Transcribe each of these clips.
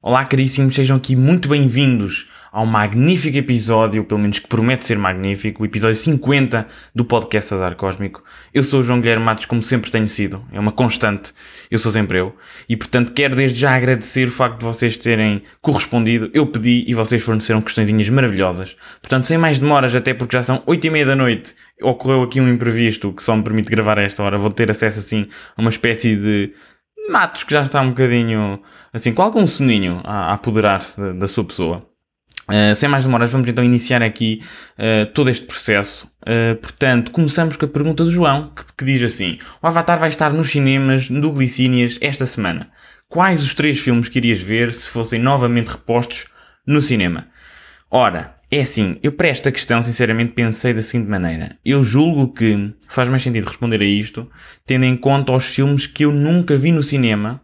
Olá, caríssimos, sejam aqui muito bem-vindos ao magnífico episódio, pelo menos que promete ser magnífico, o episódio 50 do podcast Azar Cósmico. Eu sou o João Guilherme Matos, como sempre tenho sido, é uma constante, eu sou sempre eu, e portanto quero desde já agradecer o facto de vocês terem correspondido, eu pedi e vocês forneceram questõezinhas maravilhosas. Portanto, sem mais demoras, até porque já são 8 e meia da noite, ocorreu aqui um imprevisto que só me permite gravar a esta hora, vou ter acesso assim a uma espécie de Matos que já está um bocadinho assim, com algum soninho a, apoderar-se da, sua pessoa. Uh, sem mais demoras, vamos então iniciar aqui uh, todo este processo. Uh, portanto, começamos com a pergunta do João, que, que, diz assim: O Avatar vai estar nos cinemas do Glicínias esta semana. Quais os três filmes que irias ver se fossem novamente repostos no cinema? Ora, é assim, eu para esta questão, sinceramente, pensei da seguinte maneira. Eu julgo que faz mais sentido responder a isto, tendo em conta os filmes que eu nunca vi no cinema,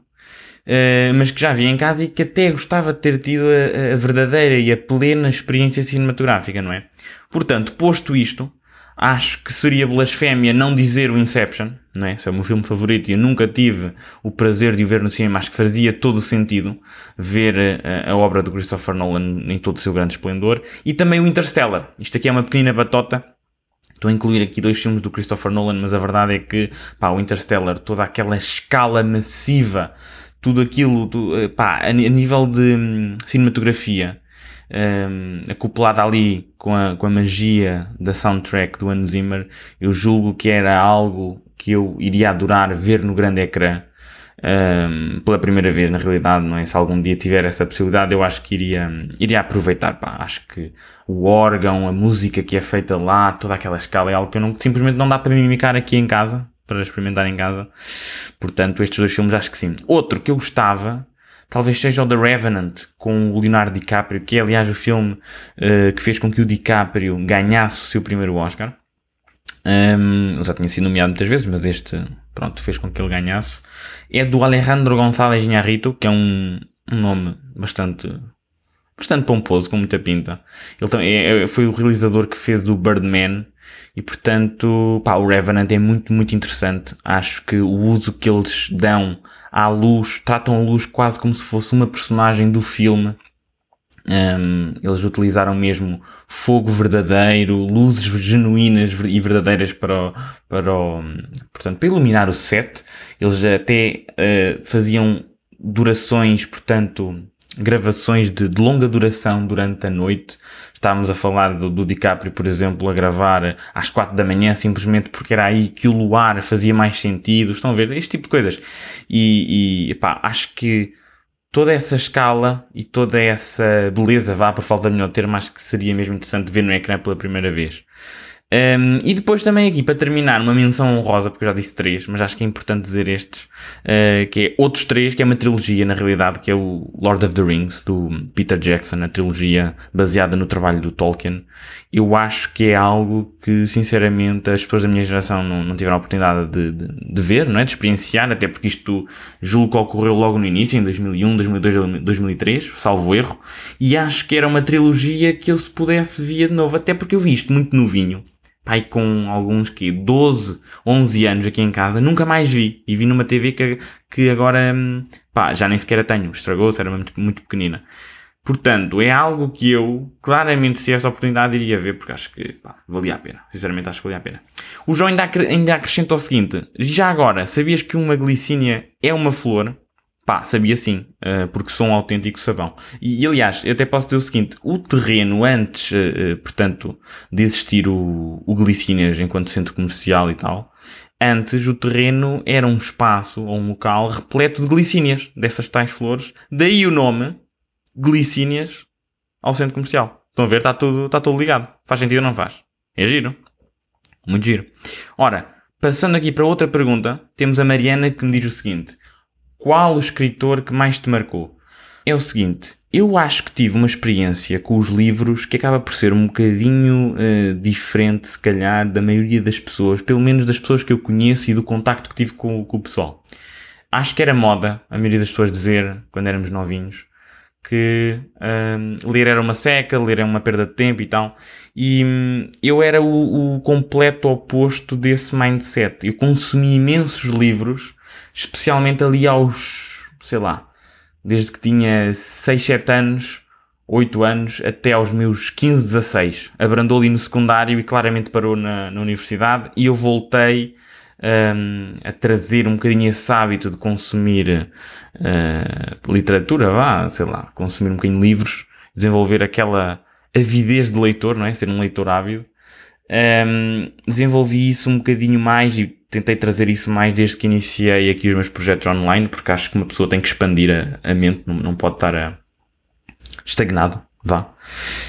uh, mas que já vi em casa e que até gostava de ter tido a, a verdadeira e a plena experiência cinematográfica, não é? Portanto, posto isto, Acho que seria blasfémia não dizer o Inception, não é? Esse é o meu filme favorito e eu nunca tive o prazer de o ver no cinema. Acho que fazia todo o sentido ver a, eh, a obra do Christopher Nolan em todo o seu grande esplendor. E também o Interstellar. Isto aqui é uma pequena batota. Estou a incluir aqui dois filmes do Christopher Nolan, mas a verdade é que, pá, o Interstellar, toda aquela escala massiva, tudo aquilo, tu, eh, pá, a, nível de hum, cinematografia, um, acoplada ali com a, com a magia da soundtrack do Hans Zimmer, eu julgo que era algo que eu iria adorar ver no grande ecrã um, pela primeira vez, na realidade, não é? Se algum dia tiver essa possibilidade, eu acho que iria, iria aproveitar, pá. Acho que o órgão, a música que é feita lá, toda aquela escala é algo que eu não, simplesmente não dá para mimicar aqui em casa, para experimentar em casa. Portanto, estes dois filmes acho que sim. Outro que eu gostava, talvez seja o The Revenant com o Leonardo DiCaprio, que é aliás o filme uh, que fez com que o DiCaprio ganhasse o seu primeiro Oscar. Um, ele já tinha sido nomeado muitas vezes, mas este, pronto, fez com que ele ganhasse. É do Alejandro González Iñárritu, que é um, um nome bastante bastante pomposo, com muita pinta. Ele também é, foi o realizador que fez o Birdman e portanto, pá, o Revenant é muito, muito interessante. Acho que o uso que eles dão à luz, tratam a luz quase como se fosse uma personagem do filme. Um, eles utilizaram mesmo fogo verdadeiro, luzes genuínas e verdadeiras para o, para o, portanto, para iluminar o set. Eles até uh, faziam durações, portanto, gravações de, de, longa duração durante a noite. Estávamos a falar do, do, DiCaprio, por exemplo, a gravar às quatro da manhã, simplesmente porque era aí que o luar fazia mais sentido. Estão a ver? Este tipo de coisas. E, e pá, acho que toda essa escala e toda essa beleza, vá por falta de melhor termo, acho que seria mesmo interessante ver no ecrã pela primeira vez. Um, e depois também aqui, para terminar, uma menção honrosa, porque eu já disse três, mas acho que é importante dizer estes, uh, que é outros três, que é uma trilogia, na realidade, que é o Lord of the Rings, do Peter Jackson, a trilogia baseada no trabalho do Tolkien. Eu acho que é algo que, sinceramente, as pessoas da minha geração não, não tiveram a oportunidade de, de, de ver, não é? De experienciar, até porque isto julgo que ocorreu logo no início, em 2001, 2002, 2003, salvo erro, e acho que era uma trilogia que eu se pudesse via de novo, até porque eu vi isto muito novinho pai com alguns que 12, 11 anos aqui em casa, nunca mais vi. E vi numa TV que, que agora, hum, pá, já nem sequer a tenho. Estragou-se, era muito, muito pequenina. Portanto, é algo que eu, claramente, se essa oportunidade, iria ver, porque acho que, pá, valia a pena. Sinceramente, acho que valia a pena. O João ainda, ainda acrescenta o seguinte. Já agora, sabias que uma glicínia é uma flor? Pá, sabia sim, uh, porque sou um autêntico sabão. E, aliás, eu até posso dizer o seguinte: o terreno antes, uh, portanto, de existir o, o enquanto centro comercial e tal, antes o terreno era um espaço ou um local repleto de glicínias, dessas tais flores. Daí o nome Glicínias ao centro comercial. Estão a ver? Está tudo, está tudo ligado. Faz sentido ou não faz? É giro. Muito giro. Ora, passando aqui para outra pergunta, temos a Mariana que me diz o seguinte qual o escritor que mais te marcou? É o seguinte, eu acho que tive uma experiência com os livros que acaba por ser um bocadinho uh, diferente, se calhar, da maioria das pessoas, pelo menos das pessoas que eu conheço e do contacto que tive com, com o pessoal. Acho que era moda, a maioria das pessoas dizer, quando éramos novinhos, que um, ler era uma seca, ler era uma perda de tempo e tal. E um, eu era o, o, completo oposto desse mindset. Eu consumi imensos livros, especialmente ali aos, sei lá, desde que tinha 6, 7 anos, 8 anos, até aos meus 15, 16. Abrandou ali no secundário e claramente parou na, na universidade. E eu voltei um, a trazer um bocadinho esse hábito de consumir uh, literatura, vá, sei lá, consumir um bocadinho livros, desenvolver aquela avidez de leitor, não é? Ser um leitor ávido. Um, desenvolvi isso um bocadinho mais e tentei trazer isso mais desde que iniciei aqui os meus projetos online, porque acho que uma pessoa tem que expandir a, a mente, não, não pode estar a, ah, estagnado vá.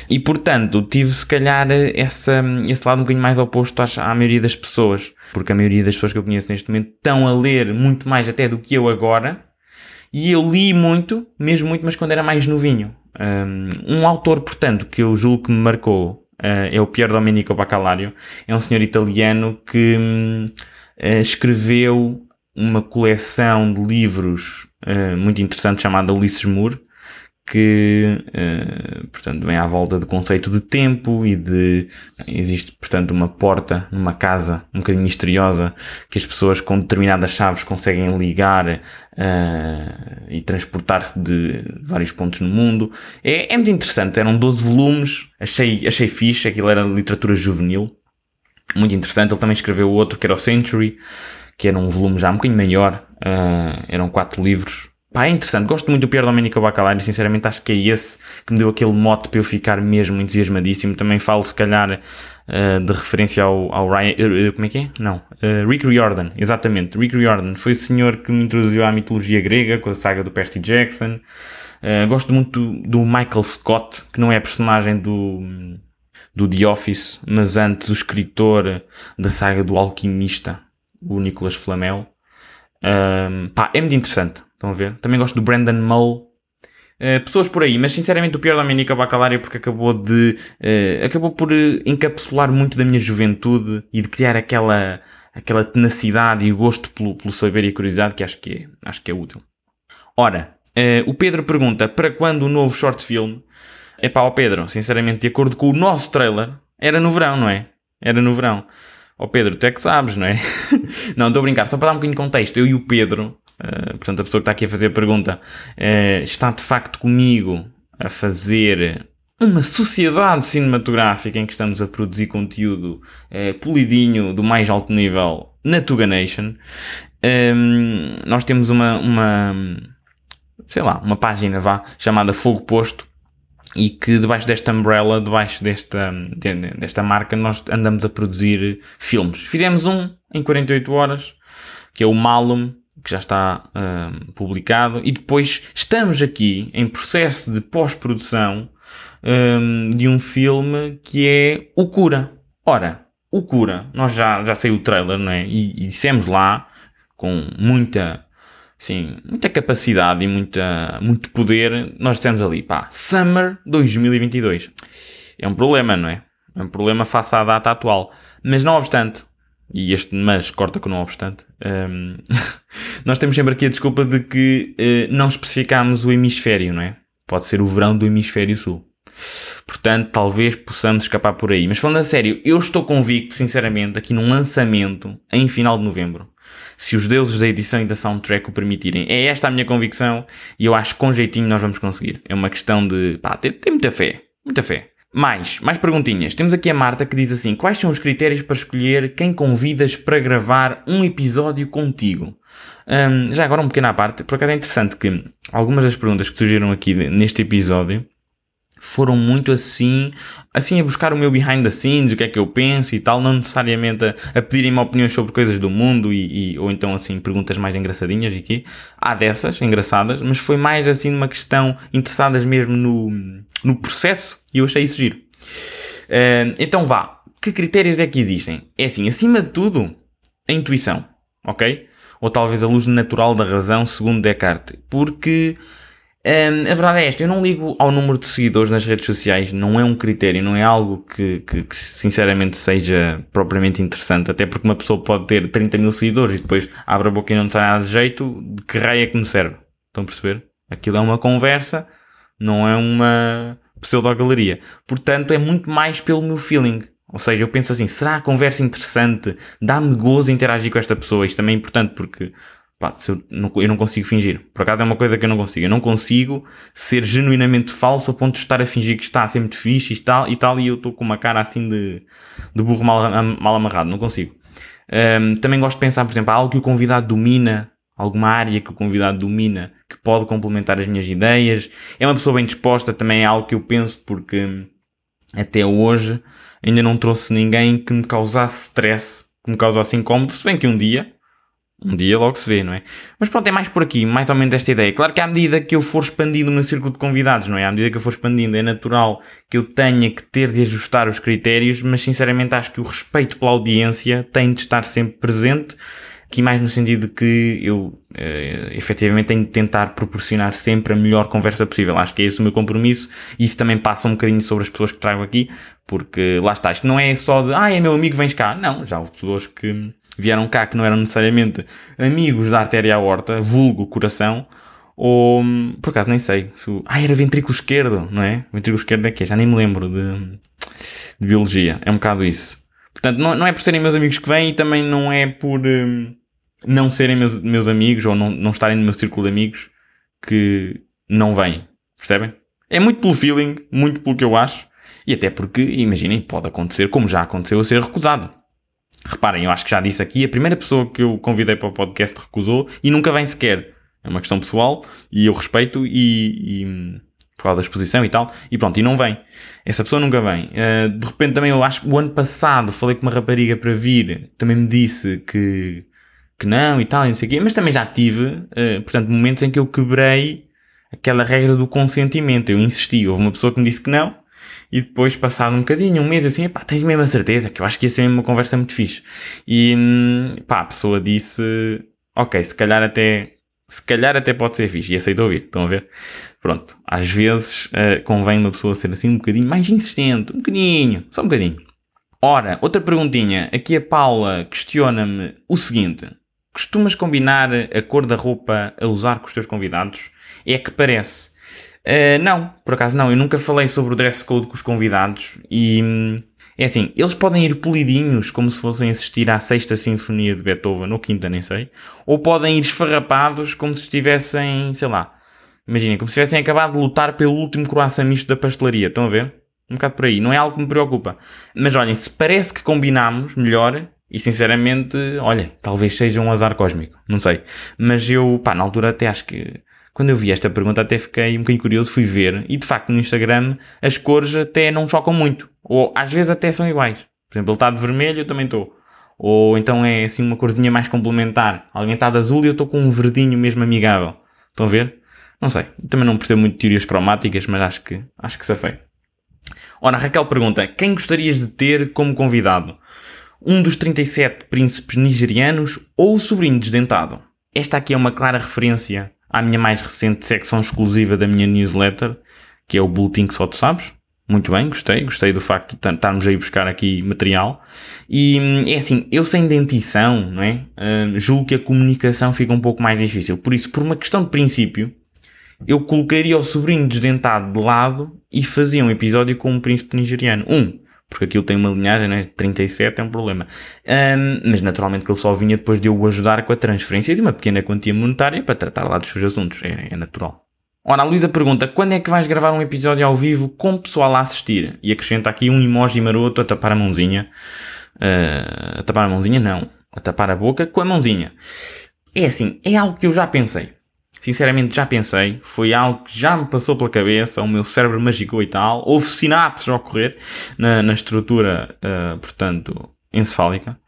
E portanto, tive se calhar essa, esse lado um bocadinho mais oposto à, à maioria das pessoas, porque a maioria das pessoas que eu conheço neste momento estão a ler muito mais até do que eu agora, e eu li muito, mesmo muito, mas quando era mais novinho. Um, um autor, portanto, que eu julgo que me marcou uh, é o Pier Domenico Bacalario, é um senhor italiano que um, uh, escreveu uma coleção de livros uh, muito interessante chamada Ulisses Moore, que, uh, portanto, vem à volta do conceito de tempo e de. Existe, portanto, uma porta numa casa um bocadinho misteriosa que as pessoas com determinadas chaves conseguem ligar uh, e transportar-se de vários pontos no mundo. É, é muito interessante, eram 12 volumes, achei, achei fixe, aquilo era literatura juvenil, muito interessante. Ele também escreveu outro que era o Century, que era um volume já um bocadinho maior, uh, eram quatro livros Pá, é interessante. Gosto muito do Pierre Domenico Bacalari. Sinceramente, acho que é esse que me deu aquele mote para eu ficar mesmo entusiasmadíssimo. Também falo, se calhar, uh, de referência ao, ao Ryan. Uh, como é que é? Não. Uh, Rick Riordan. Exatamente. Rick Riordan foi o senhor que me introduziu à mitologia grega com a saga do Percy Jackson. gosto muito do, do Michael Scott, que não é personagem do do The Office, mas antes o escritor da saga do Alquimista, o Nicolas Flamel. Um, pá, é muito interessante. Estão a ver? Também gosto do Brandon Mull. Uh, pessoas por aí, mas sinceramente o pior da Dominica Bacalari é porque acabou de. Uh, acabou por uh, encapsular muito da minha juventude e de criar aquela, aquela tenacidade e gosto pelo, pelo saber e curiosidade que acho que é, acho que é útil. Ora, o Pedro pergunta para quando o novo short film? É pá, ó Pedro, sinceramente, de acordo com o nosso trailer, era no verão, não é? Era no verão. Ó Pedro, tu é que sabes, não é? não, estou a brincar, só para dar um bocadinho de contexto. Eu e o Pedro Uh, portanto, a pessoa que está aqui a fazer a pergunta uh, está de facto comigo a fazer uma sociedade cinematográfica em que estamos a produzir conteúdo uh, polidinho do mais alto nível na Tuga Nation. Um, ehm, nós temos uma, uma, sei lá, uma página vá, chamada Fogo Posto e que debaixo desta umbrella, debaixo desta, desta marca, nós andamos a produzir filmes. Fizemos um em 48 horas, que é o Malum, que já está um, publicado, e depois estamos aqui em processo de pós-produção um, de um filme que é O Cura. Ora, O Cura, nós já, já saiu o trailer, não é? E, e dissemos lá, com muita, sim, muita capacidade e muita, muito poder, nós dissemos ali, pá, Summer 2022. É um problema, não é? É um problema face à data atual. Mas não obstante, e este mas corta com não obstante, um, nós temos sempre aqui a desculpa de que uh, não especificámos o hemisfério, não é? Pode ser o verão do hemisfério sul. Portanto, talvez possamos escapar por aí. Mas falando a sério, eu estou convicto, sinceramente, aqui num lançamento em final de novembro. Se os deuses da edição e da soundtrack o permitirem. É esta a minha convicção e eu acho que com jeitinho nós vamos conseguir. É uma questão de, pá, ter, ter muita fé. Muita fé. Mais, mais perguntinhas. Temos aqui a Marta que diz assim: Quais são os critérios para escolher quem convidas para gravar um episódio contigo? Um, já agora um pequeno à parte, por acaso é interessante que algumas das perguntas que surgiram aqui neste episódio foram muito assim, assim a buscar o meu behind the scenes, o que é que eu penso e tal, não necessariamente a, a pedirem-me opiniões sobre coisas do mundo e, e, ou então assim perguntas mais engraçadinhas aqui. Há dessas, engraçadas, mas foi mais assim uma questão interessadas mesmo no, no processo e eu achei isso giro. Uh, então vá, que critérios é que existem? É assim, acima de tudo, a intuição, ok? Ou talvez a luz natural da razão, segundo Descartes, porque um, a verdade é esta, eu não ligo ao número de seguidores nas redes sociais, não é um critério, não é algo que, que, que, sinceramente seja propriamente interessante, até porque uma pessoa pode ter 30 mil seguidores e depois abre a boca e não está nada de jeito, de que raio é que me serve? Estão a perceber? Aquilo é uma conversa, não é uma pseudo-galeria. Portanto, é muito mais pelo meu feeling. Ou seja, eu penso assim, será a conversa interessante? Dá-me gozo interagir com esta pessoa? Isto também é importante porque pá, eu, não, eu não consigo fingir. Por acaso é uma coisa que eu não consigo. Eu não consigo ser genuinamente falso a ponto de estar a fingir que está ser muito fixe e tal e, tal, e eu estou com uma cara assim de, de burro mal, mal amarrado. Não consigo. Um, também gosto de pensar, por exemplo, algo que o convidado domina, alguma área que o convidado domina, que pode complementar as minhas ideias. É uma pessoa bem disposta, também é algo que eu penso, porque até hoje ainda não trouxe ninguém que me causasse stress, que me causasse incómodo, se bem que um dia, um dia logo se vê, não é? Mas pronto, é mais por aqui, mais ou menos esta ideia. Claro que à medida que eu for expandindo o meu círculo de convidados, não é? À medida que eu for expandindo, é natural que eu tenha que ter de ajustar os critérios, mas sinceramente acho que o respeito pela audiência tem de estar sempre presente. Aqui mais no sentido de que eu uh, efetivamente tenho de tentar proporcionar sempre a melhor conversa possível. Acho que é esse o meu compromisso e isso também passa um bocadinho sobre as pessoas que trago aqui, porque lá está, isto não é só de, ah, é meu amigo, vens cá. Não, já houve pessoas que vieram cá que não eram necessariamente amigos da artéria aorta, vulgo coração, ou por acaso nem sei. Se, ah, era ventrículo esquerdo, não é? Ventrículo esquerdo é que é? Já nem me lembro de, de biologia. É um bocado isso. Portanto, não, não é por serem meus amigos que vêm e também não é por um, não serem meus, meus amigos ou não, não estarem no meu círculo de amigos que não vêm. Percebem? É muito pelo feeling, muito pelo que eu acho. E até porque, imaginem, pode acontecer, como já aconteceu, a ser recusado. Reparem, eu acho que já disse aqui, a primeira pessoa que eu convidei para o podcast recusou e nunca vem sequer. É uma questão pessoal e eu respeito e, e por causa da exposição e tal, e pronto, e não vem. Essa pessoa nunca vem. Uh, de repente também eu acho que o ano passado falei com uma rapariga para vir, também me disse que, que não e tal, e não sei o quê, mas também já tive, uh, portanto, momentos em que eu quebrei aquela regra do consentimento. Eu insisti, houve uma pessoa que me disse que não, e depois, passado um bocadinho, um mês, assim, pá, tens mesmo a certeza que eu acho que ia ser uma conversa muito fixe. E, hum, pá, a pessoa disse, ok, se calhar até, se calhar até pode ser fixe. E aceitou ouvir, estão a ver? Pronto, às vezes uh, convém uma pessoa ser assim um bocadinho mais insistente, um bocadinho, só um bocadinho. Ora, outra perguntinha. Aqui a Paula questiona-me o seguinte. Costumas combinar a cor da roupa a usar com os teus convidados? É que parece. Uh, não, por acaso não. Eu nunca falei sobre o dress code com os convidados e hum, é assim, eles podem ir polidinhos como se fossem assistir à sexta sinfonia de Beethoven, ou quinta, nem sei, ou podem ir esfarrapados como se estivessem, sei lá, imaginem, como se tivessem acabado de lutar pelo último croissant misto da pastelaria, estão a ver? Um bocado por aí, não é algo que me preocupa. Mas olhem, se parece que combinamos melhor, e sinceramente, olha, talvez seja um azar cósmico, não sei. Mas eu, pá, na altura até acho que quando eu vi esta pergunta até fiquei um bocadinho curioso, fui ver, e de facto no Instagram as cores até não chocam muito, ou às vezes até são iguais. Por exemplo, ele está de vermelho, eu também estou. Ou então é assim uma corzinha mais complementar. Alguém está de azul e eu estou com um verdinho mesmo amigável. Estão a ver? Não sei. também não percebo muito teorias cromáticas, mas acho que, acho que safei. Ora, Raquel pergunta: quem gostarias de ter como convidado? Um dos 37 príncipes nigerianos ou o sobrinho desdentado? Esta aqui é uma clara referência à minha mais recente secção exclusiva da minha newsletter, que é o Boletim que só tu sabes. Muito bem, gostei, gostei do facto de estarmos aí buscar aqui material. E hum, é assim, eu sem dentição, não é? Uh, julgo que a comunicação fica um pouco mais difícil. Por isso, por uma questão de princípio, eu colocaria o sobrinho desdentado de lado e fazia um episódio com um príncipe nigeriano. Um, porque aquilo tem uma linhagem, né? 37 é um problema. Um, mas naturalmente que ele só vinha depois de eu o ajudar com a transferência de uma pequena quantia monetária para tratar lá dos seus assuntos. É, é natural. Ora, a Luísa pergunta: quando é que vais gravar um episódio ao vivo com o pessoal a assistir? E acrescenta aqui um emoji maroto a tapar a mãozinha. Uh, a tapar a mãozinha, não. A tapar a boca com a mãozinha. É assim, é algo que eu já pensei. Sinceramente já pensei, foi algo que já me passou pela cabeça, o meu cérebro magicou e tal. Houve sinapses a ocorrer na, na estrutura, uh, portanto, encefálica.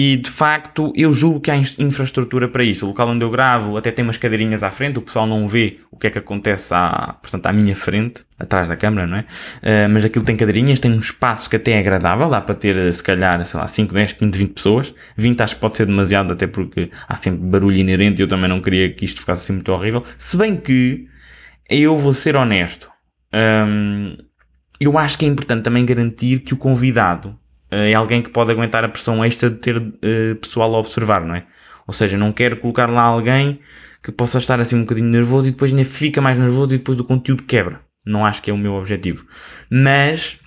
E de facto, eu julgo que há infraestrutura para isso. O local onde eu gravo até tem umas cadeirinhas à frente, o pessoal não vê o que é que acontece à, portanto, à minha frente, atrás da câmara, não é? Uh, mas aquilo tem cadeirinhas, tem um espaço que até é agradável, dá para ter se calhar, sei lá, 5, 10, 15, 20 pessoas. 20 acho que pode ser demasiado, até porque há sempre barulho inerente e eu também não queria que isto ficasse assim muito horrível. Se bem que eu vou ser honesto. Um, eu acho que é importante também garantir que o convidado é alguém que pode aguentar a pressão extra de ter uh, pessoal a observar, não é? Ou seja, não quero colocar lá alguém que possa estar assim um bocadinho nervoso e depois ainda fica mais nervoso e depois o conteúdo quebra. Não acho que é o meu objetivo. Mas,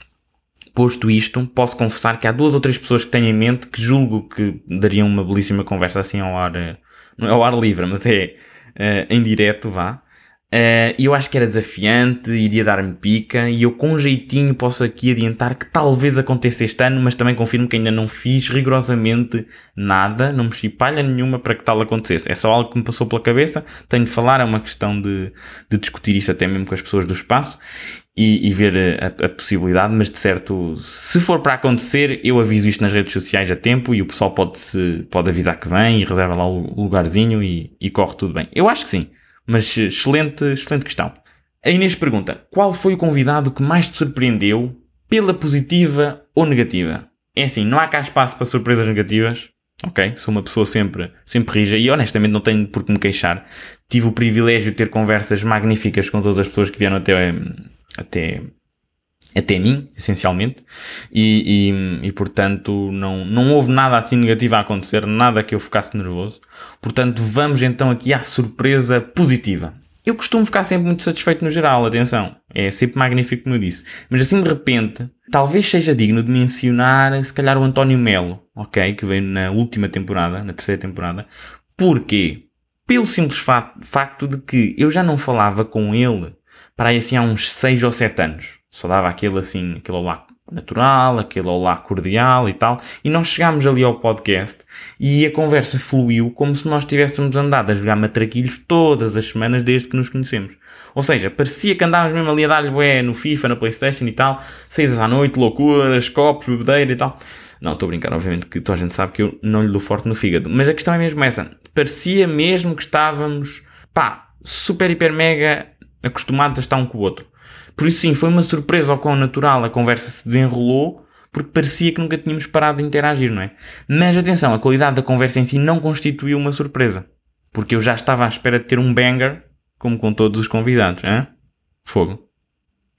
posto isto, posso confessar que há duas ou três pessoas que tenho em mente que julgo que dariam uma belíssima conversa assim ao ar, eh, não é ao ar livre, mas é uh, em direto, vá. Uh, eu acho que era desafiante, iria dar-me pica e eu com jeitinho posso aqui adiantar que talvez aconteça este ano, mas também confirmo que ainda não fiz rigorosamente nada, não mexi palha nenhuma para que tal acontecesse. É só algo que me passou pela cabeça, tenho de falar, é uma questão de, de discutir isso até mesmo com as pessoas do espaço e, e ver a, a, possibilidade, mas de certo, se for para acontecer, eu aviso isto nas redes sociais a tempo e o pessoal pode, -se, pode avisar que vem e reserva lá o lugarzinho e, e corre tudo bem. Eu acho que sim. Mas excelente, excelente questão. A Inês pergunta: qual foi o convidado que mais te surpreendeu pela positiva ou negativa? É assim, não há cá espaço para surpresas negativas. Ok? Sou uma pessoa sempre, sempre rija e honestamente não tenho por que me queixar. Tive o privilégio de ter conversas magníficas com todas as pessoas que vieram até, até, até mim, essencialmente, e, e, e, portanto não, não houve nada assim negativo a acontecer, nada que eu ficasse nervoso. Portanto, vamos então aqui à surpresa positiva. Eu costumo ficar sempre muito satisfeito no geral, atenção, é sempre magnífico como eu disse. Mas assim de repente, talvez seja digno de mencionar se calhar o António Melo, ok? Que veio na última temporada, na terceira temporada. Porquê? Pelo simples facto de que eu já não falava com ele para aí assim há uns 6 ou 7 anos só dava aquele assim, aquele olá natural, aquele olá cordial e tal. E nós chegámos ali ao podcast e a conversa fluiu como se nós tivéssemos andado a jogar matraquilhos todas as semanas desde que nos conhecemos. Ou seja, parecia que andávamos mesmo ali a dar-lhe bué no FIFA, na Playstation e tal, saídas à noite, loucuras, copos, bebedeira e tal. Não, estou a brincar, obviamente que toda a gente sabe que eu não lhe dou forte no fígado. Mas a questão é mesmo essa. Parecia mesmo que estávamos, pá, super, hiper, mega acostumados a estar um com o outro. Por isso, sim, foi uma surpresa ao quão natural a conversa se desenrolou, porque parecia que nunca tínhamos parado de interagir, não é? Mas atenção, a qualidade da conversa em si não constituiu uma surpresa, porque eu já estava à espera de ter um banger, como com todos os convidados, hein? Fogo.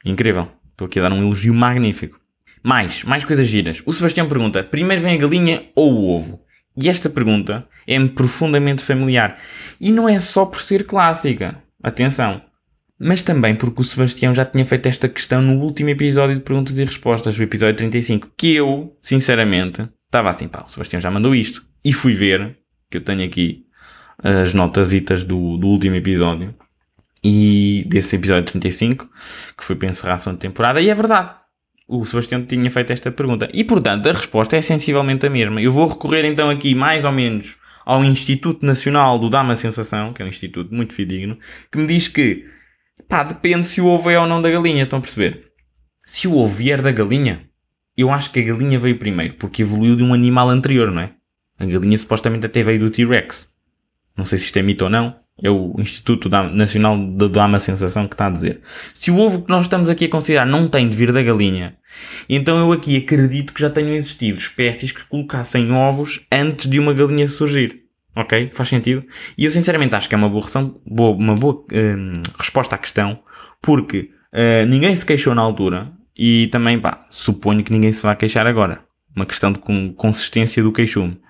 Incrível. Estou aqui a dar um elogio magnífico. Mais, mais coisas giras. O Sebastião pergunta: primeiro vem a galinha ou o ovo? E esta pergunta é-me profundamente familiar. E não é só por ser clássica. Atenção mas também porque o Sebastião já tinha feito esta questão no último episódio de perguntas e respostas, o episódio 35, que eu, sinceramente, estava assim, pá, o Sebastião já mandou isto. E fui ver, que eu tenho aqui as notasitas do, do último episódio, e desse episódio 35, que foi para encerrar a segunda temporada, e é verdade. O Sebastião tinha feito esta pergunta. E, portanto, a resposta é sensivelmente a mesma. Eu vou recorrer então aqui, mais ou menos, ao Instituto Nacional do Dama Sensação, que é um instituto muito fidedigno, que me diz que Pá, depende se o ovo é ou não da galinha, estão a perceber? Se o ovo vier da galinha, eu acho que a galinha veio primeiro, porque evoluiu de um animal anterior, não é? A galinha supostamente até veio do T-Rex. Não sei se isto é mito ou não. É o Instituto Nacional da Dama Sensação que está a dizer. Se o ovo que nós estamos aqui a considerar não tem de vir da galinha, então eu aqui acredito que já tenham existido espécies que colocassem ovos antes de uma galinha surgir. Ok? Faz sentido? E eu sinceramente acho que é uma boa, boa uma boa hum, resposta à questão, porque uh, ninguém se queixou na altura e também, pá, suponho que ninguém se vai queixar agora. Uma questão de consistência do queixume.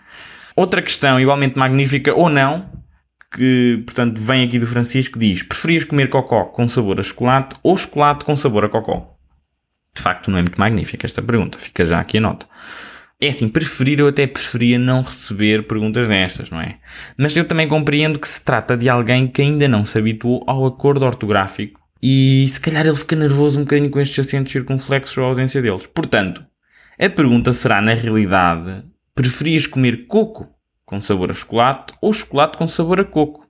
Outra questão igualmente magnífica, ou não, que portanto vem aqui do Francisco, diz: preferias comer cocó com sabor a chocolate ou chocolate com sabor a cocó? De facto, não é muito magnífica esta pergunta, fica já aqui a nota. É assim, preferir, eu até preferia não receber perguntas destas, não é? Mas eu também compreendo que se trata de alguém que ainda não se habituou ao acordo ortográfico e se calhar ele fica nervoso um bocadinho com estes acentos circunflexos ou a ausência deles. Portanto, a pergunta será, na realidade, preferias comer coco com sabor a chocolate ou chocolate com sabor a coco?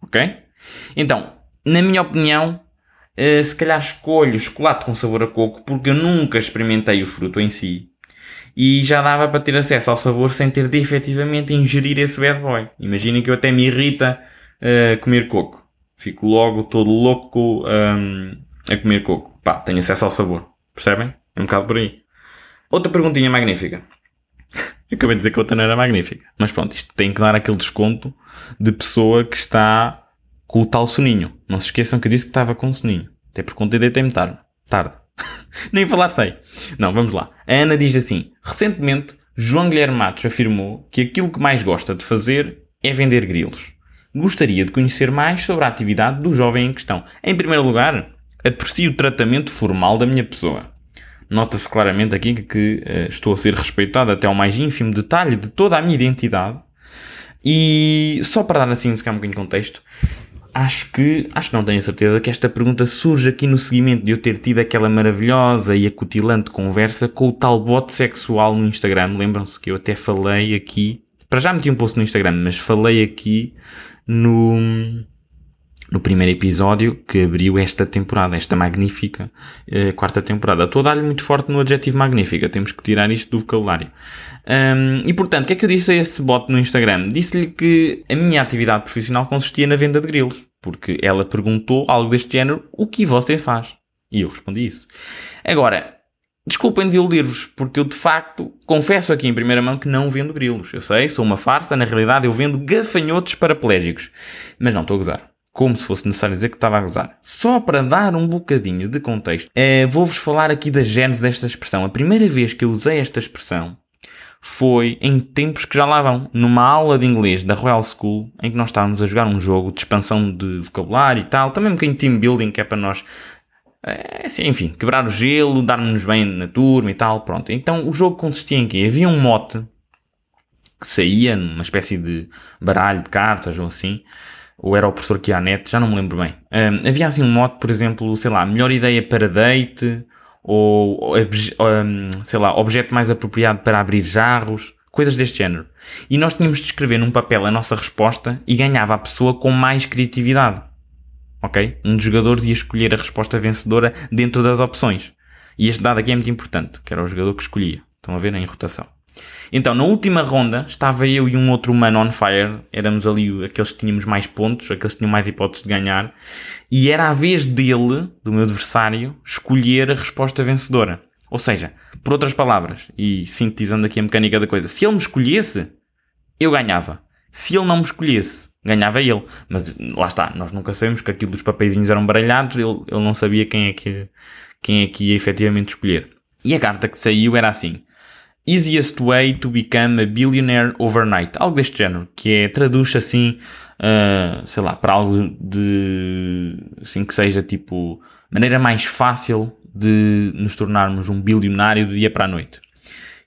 Ok? Então, na minha opinião, eh, se calhar escolho chocolate com sabor a coco porque eu nunca experimentei o fruto em si e já dava para ter acesso ao sabor sem ter de efetivamente ingerir esse bad boy. Imaginem que eu até me irrita uh, comer coco. Fico logo todo louco um, a comer coco. Pá, tenho acesso ao sabor. Percebem? É um bocado por aí. Outra perguntinha magnífica. Acabei de dizer que outra não era magnífica. Mas pronto, isto tem que dar aquele desconto de pessoa que está com o tal soninho. Não se esqueçam que eu disse que estava com soninho. Até por conta de deitei-me tarde. Tarde. Nem falar sei. Não, vamos lá. A Ana diz assim: Recentemente, João Guilherme Matos afirmou que aquilo que mais gosta de fazer é vender grilos. gostaria de conhecer mais sobre a atividade do jovem em questão. Em primeiro lugar, aprecio o tratamento formal da minha pessoa. Nota-se claramente aqui que, uh, estou a ser respeitado até ao mais ínfimo detalhe de toda a minha identidade. E só para dar assim um bocadinho de contexto, acho que, acho que não tenho certeza que esta pergunta surge aqui no seguimento de eu ter tido aquela maravilhosa e acutilante conversa com o tal bot sexual no Instagram. Lembram-se que eu até falei aqui, para já meti um post no Instagram, mas falei aqui no, no primeiro episódio que abriu esta temporada, esta magnífica uh, quarta temporada. Estou a dar-lhe muito forte no adjetivo magnífica, temos que tirar isto do vocabulário. Um, e portanto, o que é que eu disse a esse bot no Instagram? Disse-lhe que a minha atividade profissional consistia na venda de grilos, porque ela perguntou algo deste género: o que você faz? E eu respondi isso. Agora, Desculpem desiludir-vos, porque eu de facto confesso aqui em primeira mão que não vendo grilos. Eu sei, sou uma farsa, na realidade eu vendo gafanhotos paraplégicos. Mas não estou a gozar como se fosse necessário dizer que estava a gozar. Só para dar um bocadinho de contexto, é, vou-vos falar aqui da gênese desta expressão. A primeira vez que eu usei esta expressão foi em tempos que já lá vão, numa aula de inglês da Royal School, em que nós estávamos a jogar um jogo de expansão de vocabulário e tal, também um bocadinho de team building, que é para nós, é, assim, enfim, quebrar o gelo, dar-nos bem na turma e tal, pronto. Então o jogo consistia em quê? Havia um mote que saía numa espécie de baralho de cartas ou assim, ou era o professor que ia à net, já não me lembro bem. Um, havia assim um mote, por exemplo, sei lá, melhor ideia para date, ou, um, sei lá, objeto mais apropriado para abrir jarros, coisas deste género. E nós tínhamos de escrever num papel a nossa resposta e ganhava a pessoa com mais criatividade. Ok? Um dos jogadores ia escolher a resposta vencedora dentro das opções. E este dado aqui é muito importante, que era o jogador que escolhia. Estão a ver em rotação. Então, na última ronda, estava eu e um outro humano on fire. Éramos ali aqueles que tínhamos mais pontos, aqueles que tinham mais hipóteses de ganhar. E era a vez dele, do meu adversário, escolher a resposta vencedora. Ou seja, por outras palavras, e sintetizando aqui a mecânica da coisa, se ele me escolhesse, eu ganhava. Se ele não me escolhesse, ganhava ele. Mas lá está, nós nunca sabemos que aquilo dos papeizinhos eram baralhados, ele, ele não sabia quem é, que, quem é que ia efetivamente escolher. E a carta que saiu era assim: Easiest Way to Become a Billionaire Overnight. Algo deste género, que é, traduz assim, uh, sei lá, para algo de, assim que seja tipo, maneira mais fácil de nos tornarmos um bilionário do dia para a noite.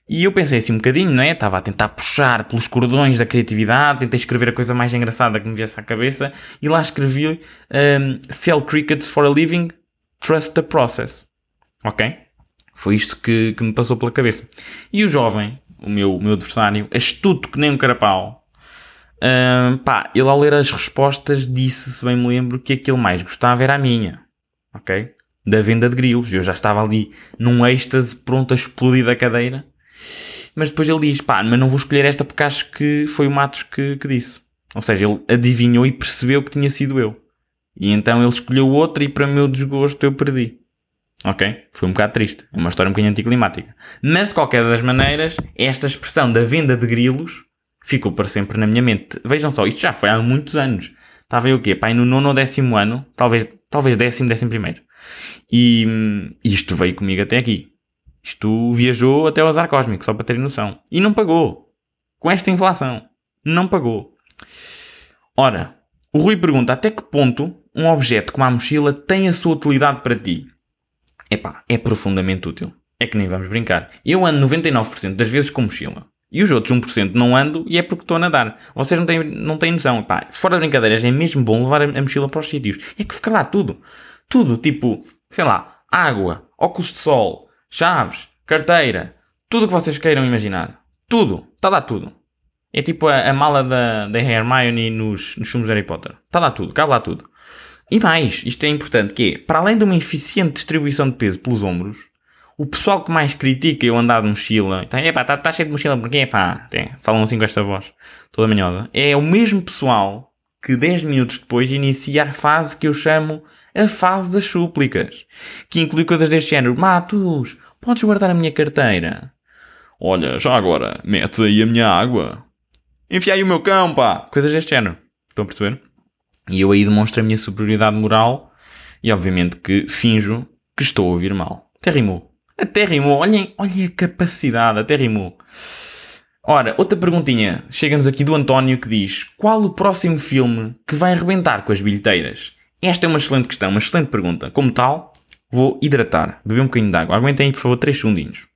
E eu pensei assim um bocadinho, não é? Estava a tentar puxar pelos cordões da criatividade, tentei escrever a coisa mais engraçada que me viesse à cabeça e lá escrevi um, Sell crickets for a living, trust the process. Ok? Foi isto que, que me passou pela cabeça. E o jovem, o meu, meu adversário, astuto que nem um carapau, uh, pá, ele ao ler as respostas disse, se bem me lembro, que aquele mais gostava era a minha. Ok? Da venda de grilos. Eu já estava ali num êxtase pronto a explodir da cadeira. Mas depois ele diz, pá, mas não vou escolher esta porque acho que foi o Matos que, que disse. Ou seja, ele adivinhou e percebeu que tinha sido eu. E então ele escolheu outra e para meu desgosto eu perdi. Ok? Foi um bocado triste. É uma história um bocadinho anticlimática. Mas, de qualquer das maneiras, esta expressão da venda de grilos ficou para sempre na minha mente. Vejam só, isto já foi há muitos anos. Estava eu o quê? Pai, no nono ou décimo ano, talvez, talvez décimo, décimo primeiro. E isto veio comigo até aqui. Isto viajou até o azar cósmico, só para terem noção. E não pagou. Com esta inflação. Não pagou. Ora, o Rui pergunta até que ponto um objeto como a mochila tem a sua utilidade para ti. Epá, é profundamente útil. É que nem vamos brincar. Eu ando 99% das vezes com mochila. E os outros 1% não ando e é porque estou a nadar. Vocês não têm, não têm noção. Epá, fora de brincadeiras, é mesmo bom levar a mochila para os sítios. É que fica lá tudo. Tudo, tipo, sei lá, água, óculos de sol, chaves, carteira, tudo o que vocês queiram imaginar. Tudo. Está lá tudo. É tipo a, a mala da, da Hermione nos, nos filmes de Harry Potter. Está lá tudo, cabe lá tudo. E mais, isto é importante, que é, para além de uma eficiente distribuição de peso pelos ombros, o pessoal que mais critica eu andar de mochila, então, está tá cheio de mochila, porque epá, é, falam assim com esta voz, toda manhosa, é o mesmo pessoal que 10 minutos depois inicia a fase que eu chamo a fase das súplicas, que inclui coisas deste género, Matos, podes guardar a minha carteira? Olha, já agora, metes aí a minha água. Enfia o meu cão, pá! Coisas deste género. Estão a perceber? E eu aí demonstro a minha superioridade moral e obviamente que finjo que estou a ouvir mal. Até rimou. Até rimou. Olhem, olhem a capacidade. Até rimou. Ora, outra perguntinha. Chega-nos aqui do António que diz: Qual o próximo filme que vai arrebentar com as bilheteiras? Esta é uma excelente questão, uma excelente pergunta. Como tal, vou hidratar, beber um bocadinho de água. Aguentem aí, por favor, 3 segundinhos.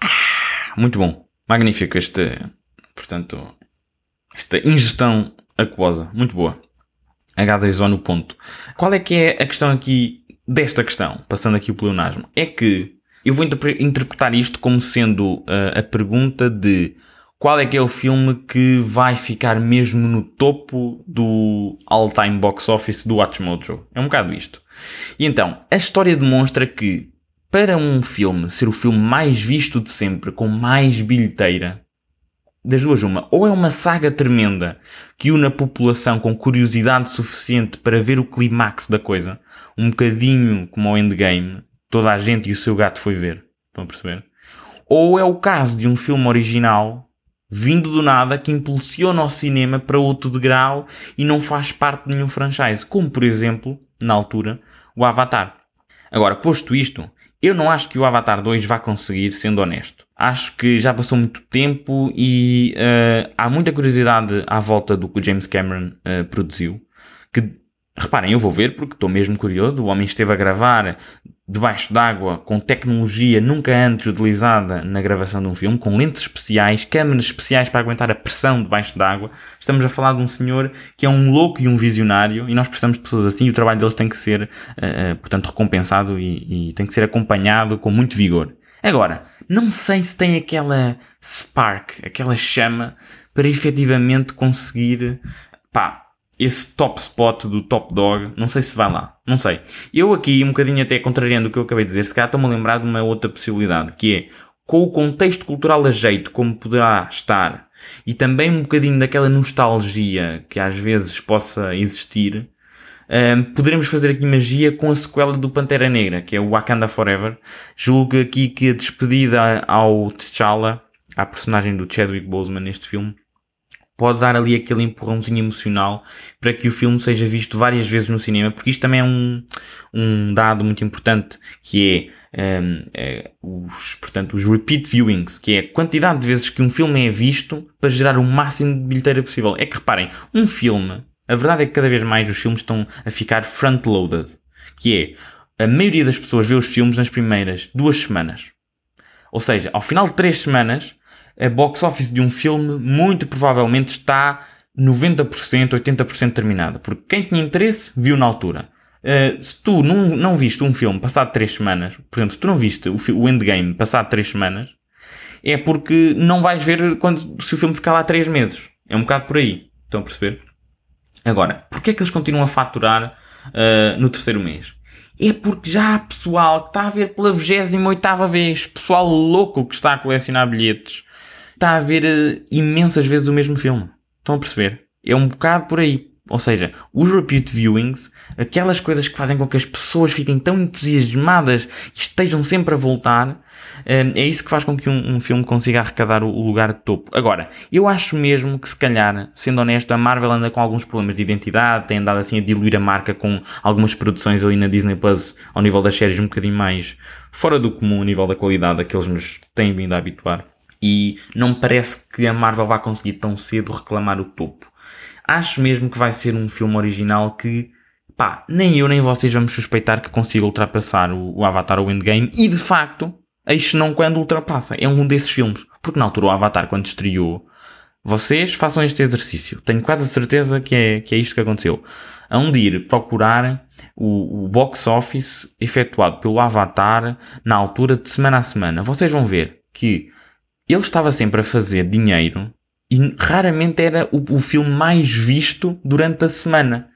Ah, muito bom. Magnífico este, portanto, esta ingestão aquosa. Muito boa. H2O no ponto. Qual é que é a questão aqui desta questão? Passando aqui o pleonasmo. É que eu vou interpretar isto como sendo uh, a pergunta de qual é que é o filme que vai ficar mesmo no topo do all-time box office do Watchmojo. É um bocado isto. E então, a história demonstra que para um filme ser o filme mais visto de sempre, com mais bilheteira, das duas uma, ou é uma saga tremenda que une a população com curiosidade suficiente para ver o clímax da coisa, um bocadinho como o Endgame, toda a gente e o seu gato foi ver. Estão a perceber? Ou é o caso de um filme original vindo do nada que impulsiona o cinema para outro degrau e não faz parte de nenhum franchise, como por exemplo, na altura, o Avatar. Agora, posto isto, eu não acho que o Avatar 2 vá conseguir, sendo honesto. Acho que já passou muito tempo e uh, há muita curiosidade à volta do que o James Cameron uh, produziu. Que, reparem, eu vou ver porque estou mesmo curioso. O homem esteve a gravar debaixo d'água com tecnologia nunca antes utilizada na gravação de um filme, com lentes especiais, câmeras especiais para aguentar a pressão debaixo d'água. Estamos a falar de um senhor que é um louco e um visionário e nós precisamos de pessoas assim e o trabalho deles tem que ser, uh, portanto, recompensado e, e tem que ser acompanhado com muito vigor. Agora, não sei se tem aquela spark, aquela chama para efetivamente conseguir, pá, esse top spot do top dog, não sei se vai lá, não sei. Eu aqui, um bocadinho até contrariando o que eu acabei de dizer, se calhar estou-me a lembrar de uma outra possibilidade, que é, com o contexto cultural a jeito, como poderá estar, e também um bocadinho daquela nostalgia que às vezes possa existir, um, poderemos fazer aqui magia com a sequela do Pantera Negra, que é o Wakanda Forever. Julgo aqui que a despedida ao T'Challa, à personagem do Chadwick Boseman neste filme, pode dar ali aquele empurrãozinho emocional para que o filme seja visto várias vezes no cinema, porque isto também é um, um dado muito importante, que é, um, é, os, portanto, os repeat viewings, que é a quantidade de vezes que um filme é visto para gerar o máximo de bilheteira possível. É que reparem, um filme, a verdade é que cada vez mais os filmes estão a ficar front-loaded, que é, a maioria das pessoas vê os filmes nas primeiras duas semanas. Ou seja, ao final de três semanas, a box office de um filme muito provavelmente está 90%, 80% terminada. Porque quem tinha interesse viu na altura. Uh, se tu não, não viste um filme passado 3 semanas, por exemplo, se tu não viste o, o Endgame passado 3 semanas, é porque não vais ver quando, se o filme ficar lá 3 meses. É um bocado por aí. Estão a perceber? Agora, porquê é que eles continuam a faturar uh, no terceiro mês? É porque já há pessoal que está a ver pela 28 vez, pessoal louco que está a colecionar bilhetes, está a ver uh, imensas vezes o mesmo filme. Estão a perceber? É um bocado por aí. Ou seja, os repeat viewings, aquelas coisas que fazem com que as pessoas fiquem tão entusiasmadas e estejam sempre a voltar, eh, é isso que faz com que um, um filme consiga arrecadar o, lugar de topo. Agora, eu acho mesmo que se calhar, sendo honesto, a Marvel anda com alguns problemas de identidade, tem andado assim a diluir a marca com algumas produções ali na Disney Plus ao nível das séries um bocadinho mais fora do comum, a nível da qualidade a que eles nos têm vindo a habituar e não me parece que a Marvel vá conseguir tão cedo reclamar o topo. Acho mesmo que vai ser um filme original que, pá, nem eu nem vocês vamos suspeitar que consiga ultrapassar o, o Avatar ou o Endgame e de facto, eis não quando ultrapassa. É um desses filmes. Porque na altura o Avatar, quando estreou, vocês façam este exercício. Tenho quase a certeza que é, que é isto que aconteceu. Hão de ir procurar o, o box office efetuado pelo Avatar na altura de semana a semana. Vocês vão ver que ele estava sempre a fazer dinheiro e raramente era o, o filme mais visto durante a semana.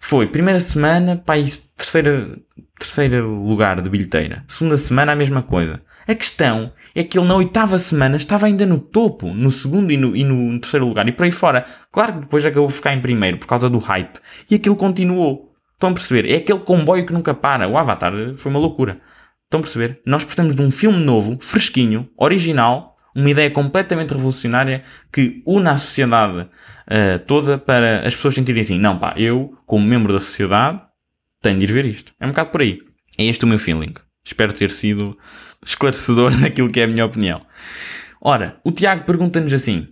Foi primeira semana, pá, terceira, terceiro lugar de bilheteira. Segunda semana, a mesma coisa. A questão é que ele na oitava semana estava ainda no topo, no segundo e no, e no terceiro lugar, e por aí fora. Claro que depois acabou por ficar em primeiro por causa do hype. E aquilo continuou. Estão a perceber? É aquele comboio que nunca para. O Avatar foi uma loucura. Estão a perceber? Nós precisamos de um filme novo, fresquinho, original, uma ideia completamente revolucionária que une a sociedade uh, toda para as pessoas sentirem assim, não pá, eu, como membro da sociedade, tenho de ir ver isto. É um bocado por aí. É este o meu feeling. Espero ter sido esclarecedor naquilo que é a minha opinião. Ora, o Tiago pergunta-nos assim: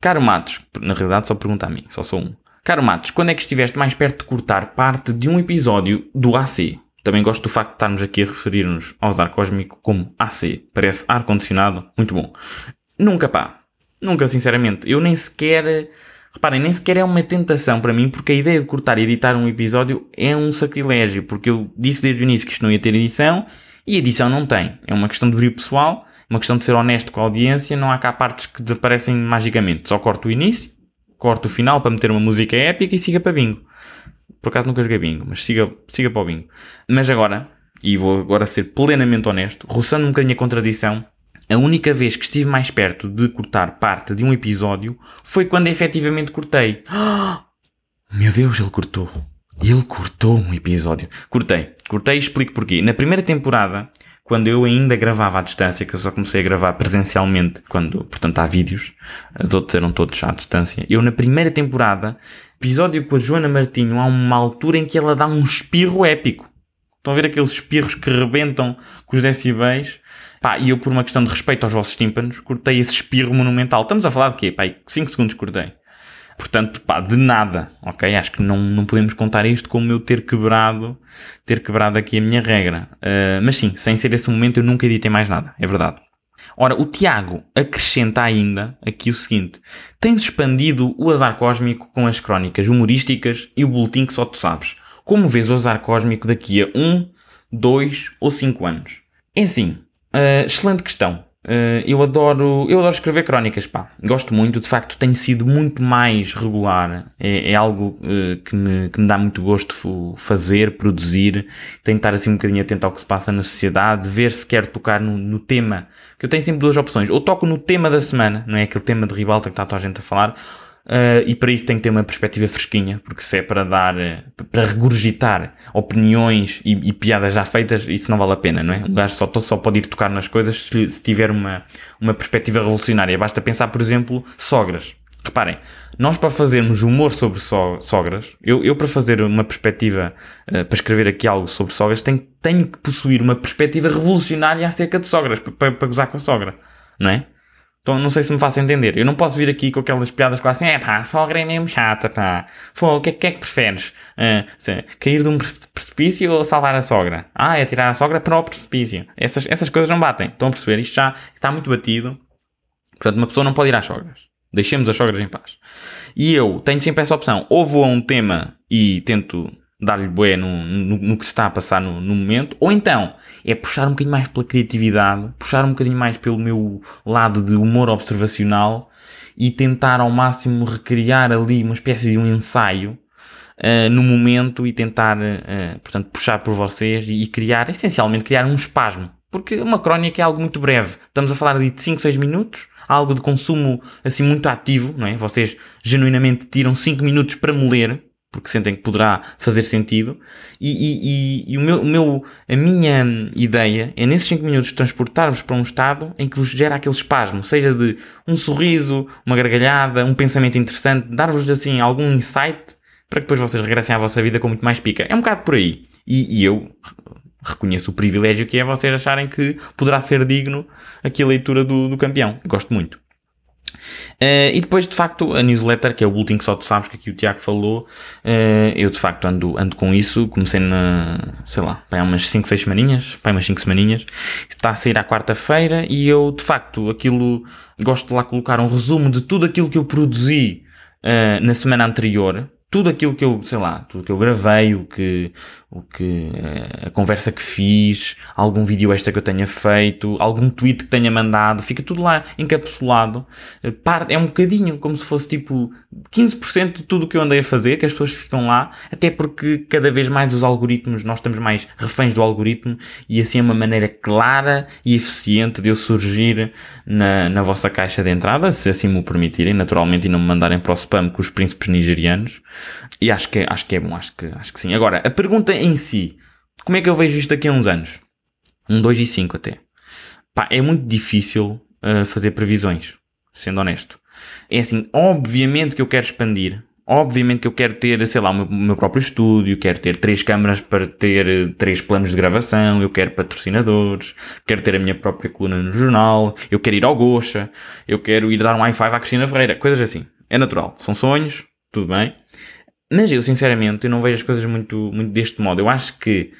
Caro Matos, na realidade só pergunta a mim, só sou um. Caro Matos, quando é que estiveste mais perto de cortar parte de um episódio do AC? Também gosto do facto de estarmos aqui a referir-nos ao ar cósmico como AC. Parece ar-condicionado, muito bom. Nunca, pá. Nunca, sinceramente. Eu nem sequer. Reparem, nem sequer é uma tentação para mim, porque a ideia de cortar e editar um episódio é um sacrilégio, porque eu disse desde o início que isto não ia ter edição e edição não tem. É uma questão de brilho pessoal, uma questão de ser honesto com a audiência. Não há cá partes que desaparecem magicamente. Só corto o início, corto o final para meter uma música épica e siga para bingo. Por acaso nunca joguei bingo, mas siga, siga para o bingo. Mas agora, e vou agora ser plenamente honesto, roçando um bocadinho a contradição, a única vez que estive mais perto de cortar parte de um episódio foi quando efetivamente cortei. meu Deus, ele cortou. Ele cortou um episódio. Cortei. Cortei e explico porquê. Na primeira temporada, quando eu ainda gravava à distância, que eu só comecei a gravar presencialmente, quando, portanto, há vídeos, os outros eram todos à distância. Eu, na primeira temporada, episódio com a Joana Martinho, há uma altura em que ela dá um espirro épico. Estão a ver aqueles espirros que rebentam com os decibéis? Pá, e eu, por uma questão de respeito aos vossos tímpanos, cortei esse espirro monumental. Estamos a falar de quê? Pá, 5 segundos cortei. Portanto, pá, de nada, ok? Acho que não, não podemos contar isto como eu ter quebrado, ter quebrado aqui a minha regra. Uh, mas sim, sem ser esse momento eu nunca editei mais nada, é verdade. Ora, o Tiago acrescenta ainda aqui o seguinte: tens expandido o azar cósmico com as crónicas humorísticas e o boletim que só tu sabes. Como vês o azar cósmico daqui a um, dois ou cinco anos? É assim, uh, excelente questão. Uh, eu adoro eu adoro escrever crónicas, pá. Gosto muito, de facto tenho sido muito mais regular. É, é algo uh, que, me, que me dá muito gosto fazer, produzir. Tenho estar assim um bocadinho atento ao que se passa na sociedade, ver se quero tocar no, no tema. Que eu tenho sempre duas opções. Ou toco no tema da semana, não é aquele tema de ribalta que está toda a gente a falar Uh, e para isso tem que ter uma perspectiva fresquinha, porque se é para dar, para regurgitar opiniões e, e, piadas já feitas, isso não vale a pena, não é? Um gajo só, só pode ir tocar nas coisas se, se tiver uma, uma perspectiva revolucionária. Basta pensar, por exemplo, sogras. Reparem, nós para fazermos humor sobre so sogras, eu, eu para fazer uma perspectiva, uh, para escrever aqui algo sobre sogras, tenho, tenho que possuir uma perspectiva revolucionária acerca de sogras, para, para gozar com a sogra, não é? Então não sei se me faço entender. Eu não posso vir aqui com aquelas piadas que assim, é pá, a sogra é mesmo chata, pá. Fô, o que, é, que é que preferes? Uh, cair de um precipício ou salvar a sogra? Ah, é tirar a sogra para o precipício. Essas, essas coisas não batem. Estão a perceber? Isto já está muito batido. Portanto, uma pessoa não pode ir às sogras. Deixemos as sogras em paz. E eu tenho sempre essa opção. Ou vou a um tema e tento dar-lhe bué no, no, no, que se está a passar no, no, momento, ou então é puxar um bocadinho mais pela criatividade, puxar um bocadinho mais pelo meu lado de humor observacional e tentar ao máximo recriar ali uma espécie de um ensaio uh, no momento e tentar, uh, portanto, puxar por vocês e, e criar, essencialmente, criar um espasmo. Porque uma crónica é algo muito breve. Estamos a falar de 5, 6 minutos, algo de consumo assim muito ativo, não é? Vocês genuinamente tiram 5 minutos para me ler, porque sentem que poderá fazer sentido. E, e, e, e o, meu, o meu, a minha ideia é nesses 5 minutos transportar-vos para um estado em que vos gera aquele espasmo, seja de um sorriso, uma gargalhada, um pensamento interessante, dar-vos assim algum insight para que depois vocês regressem à vossa vida com muito mais pica. É um bocado por aí. E, e eu reconheço o privilégio que é vocês acharem que poderá ser digno aqui a leitura do, do campeão. Gosto muito. Uh, e depois, de facto, a newsletter, que é o último que só tu sabes que aqui o Tiago falou, uh, eu de facto ando, ando com isso. Comecei na, sei lá, há umas 5, 6 semaninhas, há umas 5 semaninhas. Está a sair à quarta-feira e eu, de facto, aquilo, gosto de lá colocar um resumo de tudo aquilo que eu produzi uh, na semana anterior tudo aquilo que eu, sei lá, tudo que eu gravei, o que, o que, eh, a conversa que fiz, algum vídeo extra que eu tenha feito, algum tweet que tenha mandado, fica tudo lá encapsulado. Eh, é um bocadinho como se fosse tipo 15% de tudo o que eu andei a fazer, que as pessoas ficam lá, até porque cada vez mais os algoritmos, nós estamos mais reféns do algoritmo e assim é uma maneira clara e eficiente de eu surgir na, na vossa caixa de entrada, se assim me o permitirem, naturalmente, e não me mandarem para o spam com os príncipes nigerianos. E acho que, acho que é bom, acho que, acho que sim. Agora, a pergunta em si, como é que eu vejo isto daqui a uns anos? Um, dois e cinco até. Pá, é muito difícil uh, fazer previsões, sendo honesto. É assim, obviamente que eu quero expandir Obviamente que eu quero ter, sei lá, o meu, meu próprio estúdio, quero ter três câmaras para ter eh, três planos de gravação, eu quero patrocinadores, quero ter a minha própria coluna no jornal, eu quero ir ao Gocha, eu quero ir dar um i5 à Cristina Ferreira, coisas assim. É natural. São sonhos, tudo bem. Mas eu, sinceramente, eu não vejo as coisas muito, muito deste modo. Eu acho que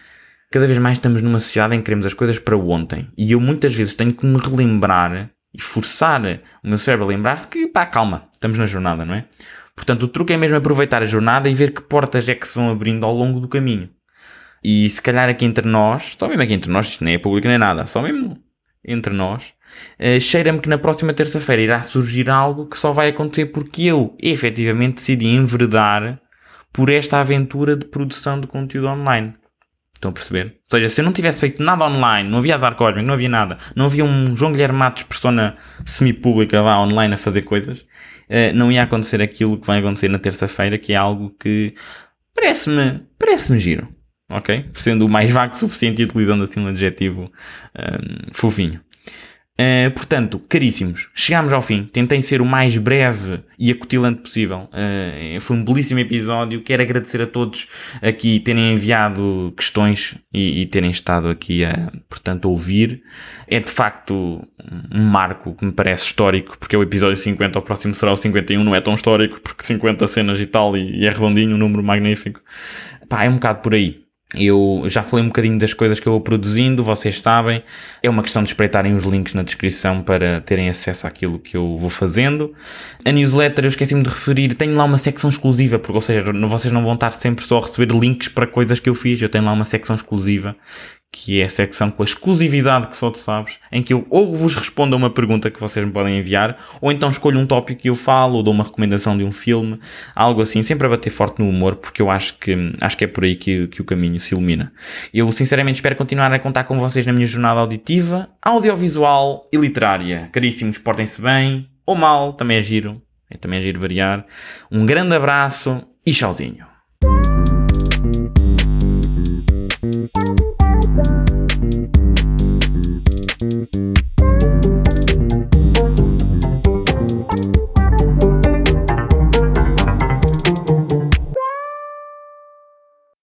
cada vez mais estamos numa sociedade em que queremos as coisas para ontem. E eu muitas vezes tenho que me relembrar e forçar o meu cérebro a lembrar-se que, pá, calma, estamos na jornada, não é? Portanto, o truque é mesmo aproveitar a jornada e ver que portas é que se vão abrindo ao longo do caminho. E se calhar aqui entre nós, só mesmo aqui entre nós, isto nem é público nem nada, só mesmo entre nós, uh, cheira-me que na próxima terça-feira irá surgir algo que só vai acontecer porque eu efetivamente decidi enveredar por esta aventura de produção de conteúdo online. Estão a perceber? Ou seja, se eu não tivesse feito nada online, não havia azar cósmico, não havia nada, não havia um João Guilherme Matos, persona semi-pública lá online a fazer coisas, uh, não ia acontecer aquilo que vai acontecer na terça-feira, que é algo que parece-me parece giro. Ok? Sendo o mais vago suficiente e utilizando assim um adjetivo um, ehm, fofinho. Uh, portanto, caríssimos, chegámos ao fim. Tentei ser o mais breve e acutilante possível. Uh, foi um belíssimo episódio. Quero agradecer a todos aqui terem enviado questões e, e, terem estado aqui a, portanto, ouvir. É de facto um marco que me parece histórico, porque é o episódio 50, o próximo será o 51. Não é tão histórico, porque 50 cenas e tal, e, e é redondinho, um número magnífico. Pá, é um bocado por aí. Eu já falei um bocadinho das coisas que eu vou produzindo, vocês sabem. É uma questão de espreitarem os links na descrição para terem acesso àquilo que eu vou fazendo. A newsletter, eu esqueci-me de referir, tenho lá uma secção exclusiva, porque, ou seja, vocês não vão estar sempre só a receber links para coisas que eu fiz. Eu tenho lá uma secção exclusiva que é a secção com a exclusividade que só tu sabes, em que eu ou vos respondo a uma pergunta que vocês me podem enviar, ou então escolho um tópico que eu falo, ou dou uma recomendação de um filme, algo assim, sempre a bater forte no humor, porque eu acho que, acho que é por aí que, que o caminho se ilumina. Eu sinceramente espero continuar a contar com vocês na minha jornada auditiva, audiovisual e literária. Caríssimos, portem-se bem, ou mal, também é giro, também é giro variar. Um grande abraço e tchauzinho.